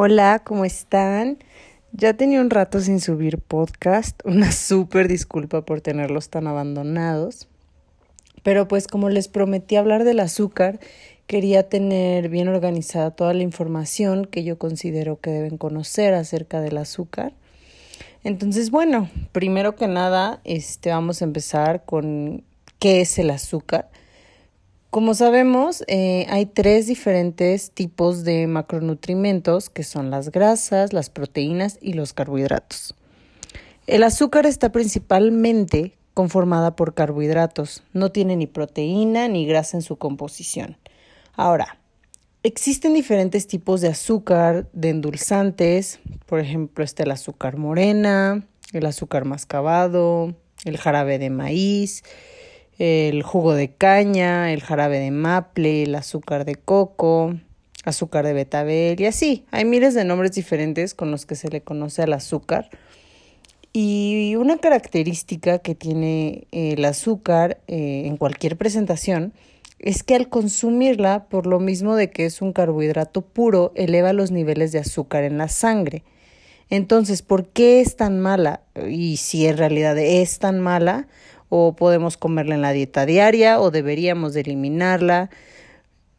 Hola, ¿cómo están? Ya tenía un rato sin subir podcast, una súper disculpa por tenerlos tan abandonados. Pero pues como les prometí hablar del azúcar, quería tener bien organizada toda la información que yo considero que deben conocer acerca del azúcar. Entonces, bueno, primero que nada, este vamos a empezar con qué es el azúcar. Como sabemos, eh, hay tres diferentes tipos de macronutrimentos que son las grasas, las proteínas y los carbohidratos. El azúcar está principalmente conformada por carbohidratos, no tiene ni proteína ni grasa en su composición. Ahora, existen diferentes tipos de azúcar, de endulzantes, por ejemplo, está el azúcar morena, el azúcar mascabado, el jarabe de maíz, el jugo de caña, el jarabe de maple, el azúcar de coco, azúcar de betabel y así. Hay miles de nombres diferentes con los que se le conoce al azúcar. Y una característica que tiene el azúcar eh, en cualquier presentación es que al consumirla, por lo mismo de que es un carbohidrato puro, eleva los niveles de azúcar en la sangre. Entonces, ¿por qué es tan mala? Y si en realidad es tan mala, o podemos comerla en la dieta diaria o deberíamos de eliminarla.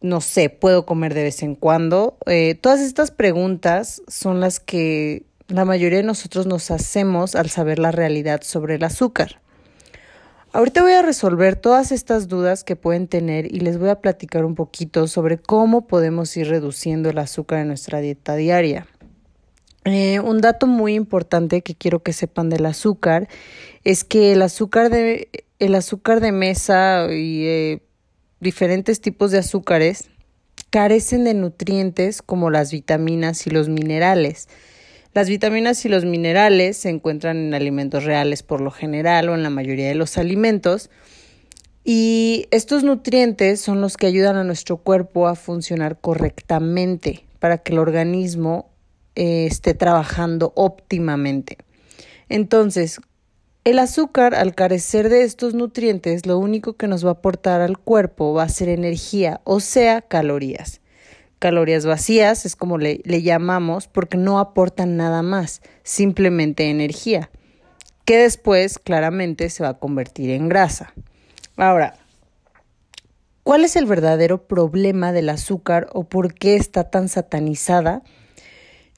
No sé, puedo comer de vez en cuando. Eh, todas estas preguntas son las que la mayoría de nosotros nos hacemos al saber la realidad sobre el azúcar. Ahorita voy a resolver todas estas dudas que pueden tener y les voy a platicar un poquito sobre cómo podemos ir reduciendo el azúcar en nuestra dieta diaria. Eh, un dato muy importante que quiero que sepan del azúcar es que el azúcar de, el azúcar de mesa y eh, diferentes tipos de azúcares carecen de nutrientes como las vitaminas y los minerales. Las vitaminas y los minerales se encuentran en alimentos reales por lo general o en la mayoría de los alimentos. Y estos nutrientes son los que ayudan a nuestro cuerpo a funcionar correctamente para que el organismo eh, esté trabajando óptimamente. Entonces, el azúcar, al carecer de estos nutrientes, lo único que nos va a aportar al cuerpo va a ser energía, o sea, calorías. Calorías vacías es como le, le llamamos porque no aportan nada más, simplemente energía, que después claramente se va a convertir en grasa. Ahora, ¿cuál es el verdadero problema del azúcar o por qué está tan satanizada?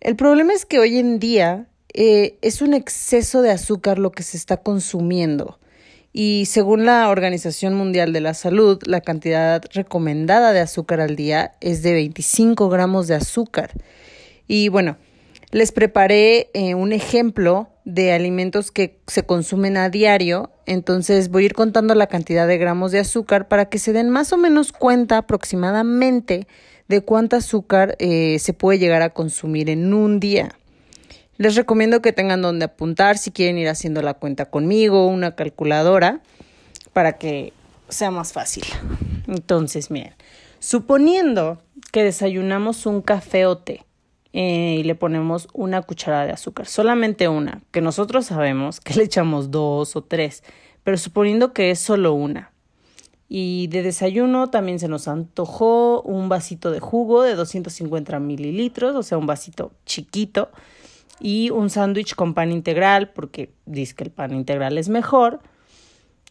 El problema es que hoy en día eh, es un exceso de azúcar lo que se está consumiendo. Y según la Organización Mundial de la Salud, la cantidad recomendada de azúcar al día es de 25 gramos de azúcar. Y bueno, les preparé eh, un ejemplo de alimentos que se consumen a diario, entonces voy a ir contando la cantidad de gramos de azúcar para que se den más o menos cuenta aproximadamente de cuánto azúcar eh, se puede llegar a consumir en un día. Les recomiendo que tengan donde apuntar si quieren ir haciendo la cuenta conmigo, una calculadora, para que sea más fácil. Entonces, miren, suponiendo que desayunamos un café o té eh, y le ponemos una cucharada de azúcar, solamente una, que nosotros sabemos que le echamos dos o tres, pero suponiendo que es solo una, y de desayuno también se nos antojó un vasito de jugo de 250 mililitros, o sea, un vasito chiquito, y un sándwich con pan integral, porque dice que el pan integral es mejor.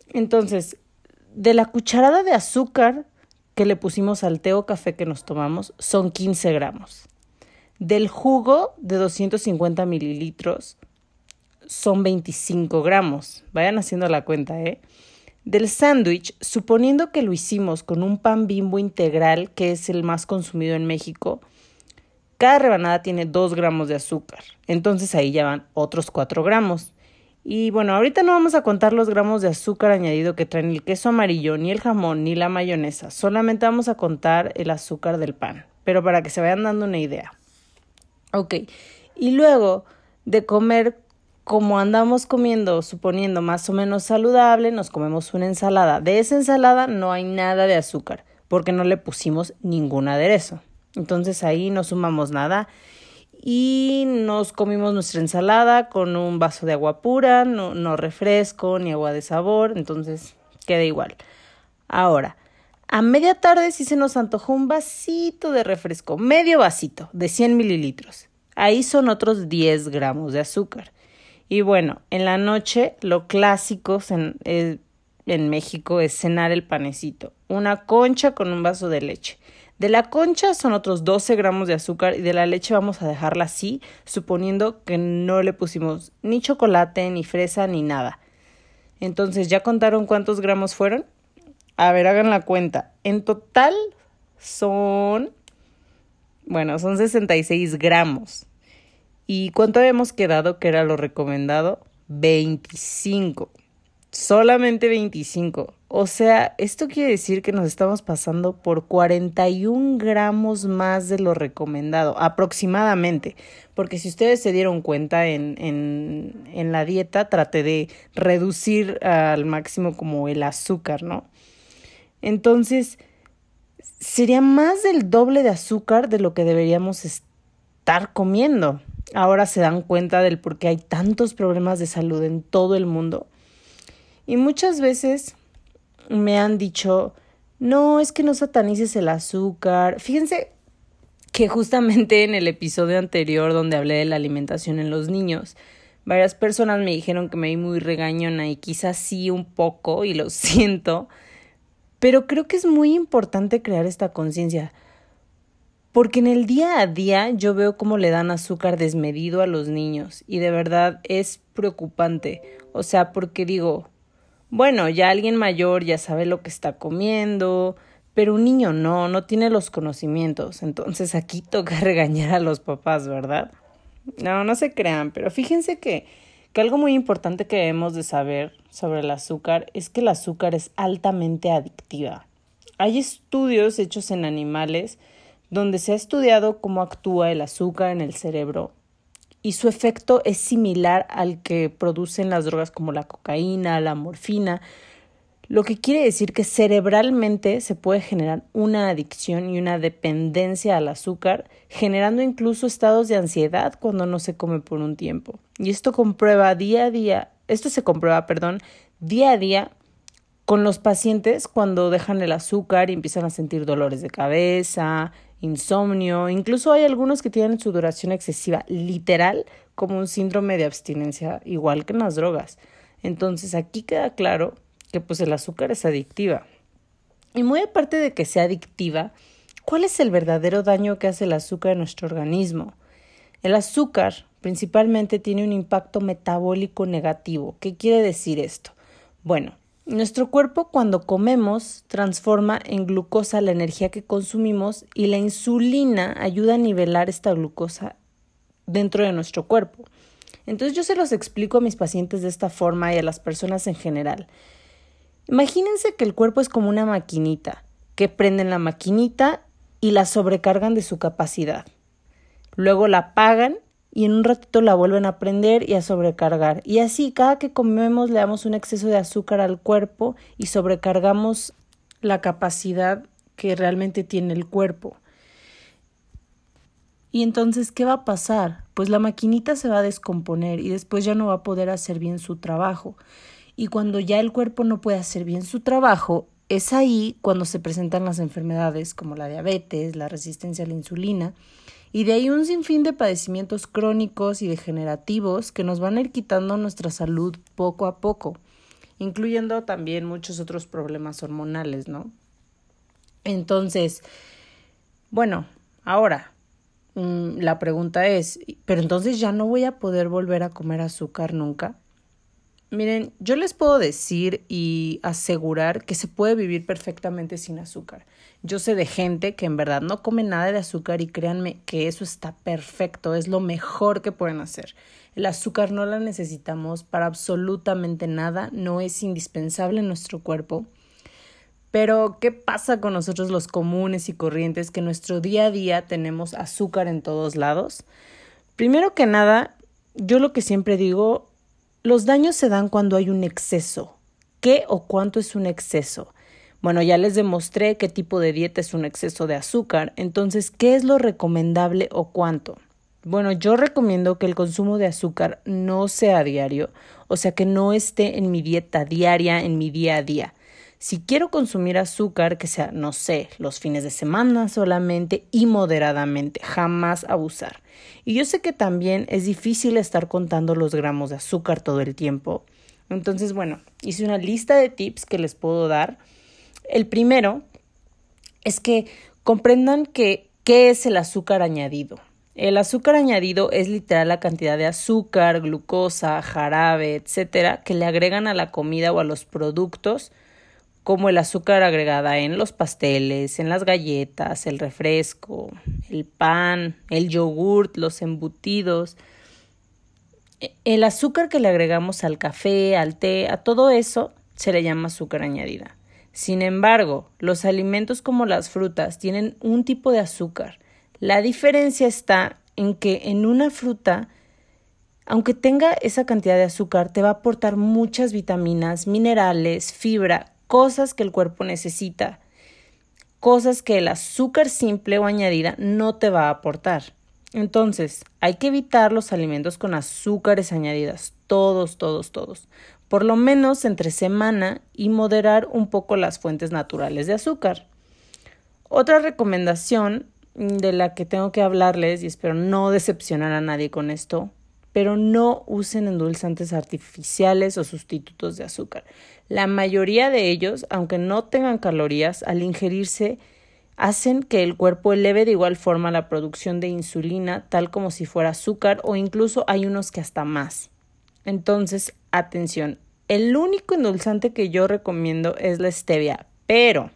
Entonces, de la cucharada de azúcar que le pusimos al té o café que nos tomamos, son 15 gramos. Del jugo de 250 mililitros, son 25 gramos. Vayan haciendo la cuenta, ¿eh? Del sándwich, suponiendo que lo hicimos con un pan bimbo integral, que es el más consumido en México, cada rebanada tiene 2 gramos de azúcar. Entonces ahí ya van otros 4 gramos. Y bueno, ahorita no vamos a contar los gramos de azúcar añadido que traen el queso amarillo, ni el jamón, ni la mayonesa. Solamente vamos a contar el azúcar del pan. Pero para que se vayan dando una idea. Ok. Y luego de comer como andamos comiendo, suponiendo más o menos saludable, nos comemos una ensalada. De esa ensalada no hay nada de azúcar, porque no le pusimos ningún aderezo. Entonces ahí no sumamos nada y nos comimos nuestra ensalada con un vaso de agua pura, no, refresco ni agua de sabor, entonces queda igual. Ahora, a media tarde sí se nos antojó un vasito de refresco, medio vasito de 100 mililitros. Ahí son otros 10 gramos de azúcar. Y bueno, en la noche lo clásico en, eh, en México es cenar el panecito, una concha con un vaso de leche. De la concha son otros 12 gramos de azúcar y de la leche vamos a dejarla así, suponiendo que no le pusimos ni chocolate, ni fresa, ni nada. Entonces, ¿ya contaron cuántos gramos fueron? A ver, hagan la cuenta. En total son, bueno, son 66 gramos. ¿Y cuánto habíamos quedado que era lo recomendado? 25. Solamente 25. O sea, esto quiere decir que nos estamos pasando por 41 gramos más de lo recomendado, aproximadamente. Porque si ustedes se dieron cuenta en, en, la dieta, traté de reducir al máximo como el azúcar, ¿no? Entonces, sería más del doble de azúcar de lo que deberíamos estar comiendo. Ahora se dan cuenta del por qué hay tantos problemas de salud en todo el mundo y muchas veces me han dicho, no, es que no satanices el azúcar. Fíjense que justamente en el episodio anterior donde hablé de la alimentación en los niños, varias personas me dijeron que me vi muy regañona y quizás sí un poco y lo siento, pero creo que es muy importante crear esta conciencia. Porque en el día a día yo veo cómo le dan azúcar desmedido a los niños y de verdad es preocupante. O sea, porque digo, bueno, ya alguien mayor ya sabe lo que está comiendo, pero un niño no, no tiene los conocimientos. Entonces aquí toca regañar a los papás, ¿verdad? No, no se crean, pero fíjense que, que algo muy importante que debemos de saber sobre el azúcar es que el azúcar es altamente adictiva. Hay estudios hechos en animales donde se ha estudiado cómo actúa el azúcar en el cerebro y su efecto es similar al que producen las drogas como la cocaína, la morfina, lo que quiere decir que cerebralmente se puede generar una adicción y una dependencia al azúcar, generando incluso estados de ansiedad cuando no se come por un tiempo. Y esto comprueba día a día, esto se comprueba, perdón, día a día con los pacientes cuando dejan el azúcar y empiezan a sentir dolores de cabeza, insomnio, incluso hay algunos que tienen sudoración excesiva, literal, como un síndrome de abstinencia, igual que en las drogas. Entonces aquí queda claro que pues el azúcar es adictiva. Y muy aparte de que sea adictiva, ¿cuál es el verdadero daño que hace el azúcar en nuestro organismo? El azúcar principalmente tiene un impacto metabólico negativo. ¿Qué quiere decir esto? Bueno, nuestro cuerpo cuando comemos transforma en glucosa la energía que consumimos y la insulina ayuda a nivelar esta glucosa dentro de nuestro cuerpo. Entonces yo se los explico a mis pacientes de esta forma y a las personas en general. Imagínense que el cuerpo es como una maquinita, que prenden la maquinita y la sobrecargan de su capacidad. Luego la apagan y en un ratito la vuelven a prender y a sobrecargar. Y así, cada que comemos le damos un exceso de azúcar al cuerpo y sobrecargamos la capacidad que realmente tiene el cuerpo. Y entonces, ¿qué va a pasar? Pues la maquinita se va a descomponer y después ya no va a poder hacer bien su trabajo. Y cuando ya el cuerpo no puede hacer bien su trabajo, es ahí cuando se presentan las enfermedades como la diabetes, la resistencia a la insulina, y de ahí un sinfín de padecimientos crónicos y degenerativos que nos van a ir quitando nuestra salud poco a poco, incluyendo también muchos otros problemas hormonales, ¿no? Entonces, bueno, ahora mm, la pregunta es, ¿pero entonces ya no voy a poder volver a comer azúcar nunca? Miren, yo les puedo decir y asegurar que se puede vivir perfectamente sin azúcar. Yo sé de gente que en verdad no come nada de azúcar y créanme que eso está perfecto, es lo mejor que pueden hacer. El azúcar no la necesitamos para absolutamente nada, no es indispensable en nuestro cuerpo. Pero, ¿qué pasa con nosotros los comunes y corrientes que en nuestro día a día tenemos azúcar en todos lados? Primero que nada, yo lo que siempre digo los daños se dan cuando hay un exceso. ¿Qué o cuánto es un exceso? Bueno, ya les demostré qué tipo de dieta es un exceso de azúcar, entonces, ¿qué es lo recomendable o cuánto? Bueno, yo recomiendo que el consumo de azúcar no sea diario, o sea, que no esté en mi dieta diaria, en mi día a día. Si quiero consumir azúcar, que sea, no sé, los fines de semana solamente y moderadamente, jamás abusar. Y yo sé que también es difícil estar contando los gramos de azúcar todo el tiempo. Entonces, bueno, hice una lista de tips que les puedo dar. El primero es que comprendan qué es el azúcar añadido. El azúcar añadido es literal la cantidad de azúcar, glucosa, jarabe, etcétera, que le agregan a la comida o a los productos como el azúcar agregada en los pasteles, en las galletas, el refresco, el pan, el yogurt, los embutidos. El azúcar que le agregamos al café, al té, a todo eso se le llama azúcar añadida. Sin embargo, los alimentos como las frutas tienen un tipo de azúcar. La diferencia está en que en una fruta, aunque tenga esa cantidad de azúcar, te va a aportar muchas vitaminas, minerales, fibra, cosas que el cuerpo necesita, cosas que el azúcar simple o añadida no te va a aportar. Entonces, hay que evitar los alimentos con azúcares añadidas, todos, todos, todos, por lo menos entre semana y moderar un poco las fuentes naturales de azúcar. Otra recomendación de la que tengo que hablarles, y espero no decepcionar a nadie con esto, pero no usen endulzantes artificiales o sustitutos de azúcar. La mayoría de ellos, aunque no tengan calorías, al ingerirse hacen que el cuerpo eleve de igual forma la producción de insulina, tal como si fuera azúcar, o incluso hay unos que hasta más. Entonces, atención, el único endulzante que yo recomiendo es la stevia, pero,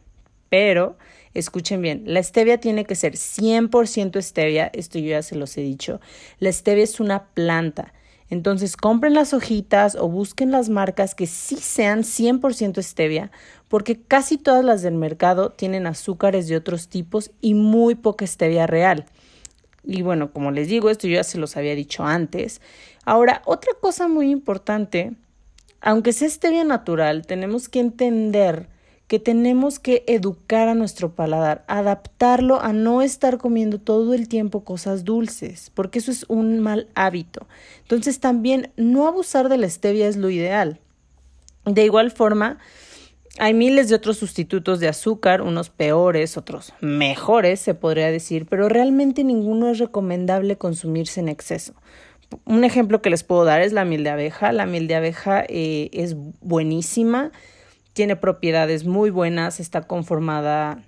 pero, escuchen bien, la stevia tiene que ser 100% stevia, esto yo ya se los he dicho, la stevia es una planta, entonces compren las hojitas o busquen las marcas que sí sean 100% stevia, porque casi todas las del mercado tienen azúcares de otros tipos y muy poca stevia real. Y bueno, como les digo, esto yo ya se los había dicho antes. Ahora, otra cosa muy importante, aunque sea stevia natural, tenemos que entender que tenemos que educar a nuestro paladar, adaptarlo a no estar comiendo todo el tiempo cosas dulces, porque eso es un mal hábito. Entonces también no abusar de la stevia es lo ideal. De igual forma, hay miles de otros sustitutos de azúcar, unos peores, otros mejores, se podría decir, pero realmente ninguno es recomendable consumirse en exceso. Un ejemplo que les puedo dar es la miel de abeja. La miel de abeja eh, es buenísima tiene propiedades muy buenas, está conformada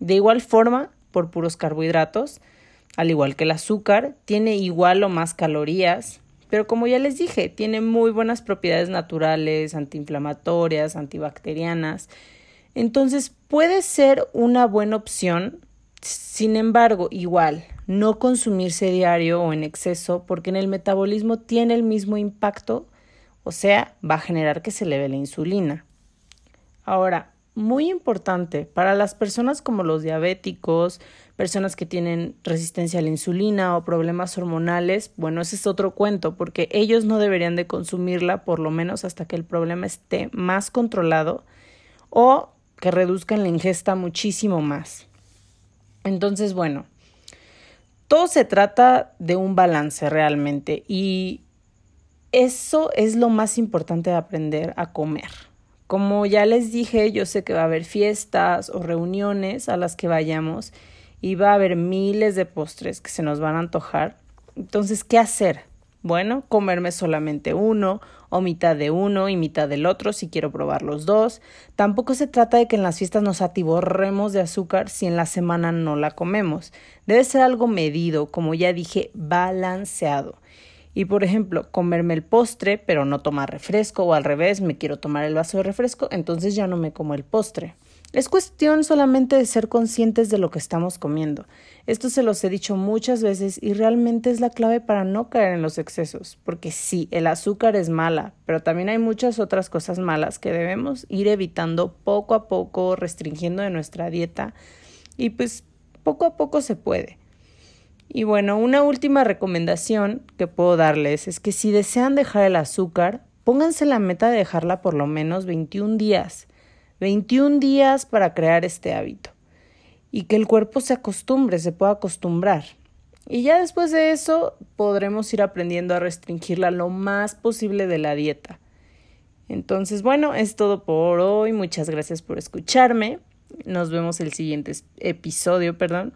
de igual forma por puros carbohidratos, al igual que el azúcar, tiene igual o más calorías, pero como ya les dije, tiene muy buenas propiedades naturales, antiinflamatorias, antibacterianas. Entonces puede ser una buena opción, sin embargo, igual, no consumirse diario o en exceso, porque en el metabolismo tiene el mismo impacto, o sea, va a generar que se eleve la insulina. Ahora, muy importante para las personas como los diabéticos, personas que tienen resistencia a la insulina o problemas hormonales, bueno, ese es otro cuento porque ellos no deberían de consumirla por lo menos hasta que el problema esté más controlado o que reduzcan la ingesta muchísimo más. Entonces, bueno, todo se trata de un balance realmente y eso es lo más importante de aprender a comer. Como ya les dije, yo sé que va a haber fiestas o reuniones a las que vayamos y va a haber miles de postres que se nos van a antojar. Entonces, ¿qué hacer? Bueno, comerme solamente uno o mitad de uno y mitad del otro si quiero probar los dos. Tampoco se trata de que en las fiestas nos atiborremos de azúcar si en la semana no la comemos. Debe ser algo medido, como ya dije, balanceado. Y por ejemplo, comerme el postre, pero no tomar refresco, o al revés, me quiero tomar el vaso de refresco, entonces ya no me como el postre. Es cuestión solamente de ser conscientes de lo que estamos comiendo. Esto se los he dicho muchas veces y realmente es la clave para no caer en los excesos, porque sí, el azúcar es mala, pero también hay muchas otras cosas malas que debemos ir evitando poco a poco, restringiendo de nuestra dieta y pues poco a poco se puede. Y bueno, una última recomendación que puedo darles es que si desean dejar el azúcar, pónganse la meta de dejarla por lo menos 21 días. 21 días para crear este hábito. Y que el cuerpo se acostumbre, se pueda acostumbrar. Y ya después de eso podremos ir aprendiendo a restringirla lo más posible de la dieta. Entonces, bueno, es todo por hoy. Muchas gracias por escucharme. Nos vemos el siguiente episodio, perdón.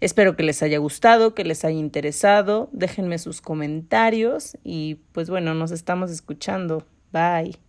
Espero que les haya gustado, que les haya interesado. Déjenme sus comentarios y pues bueno, nos estamos escuchando. Bye.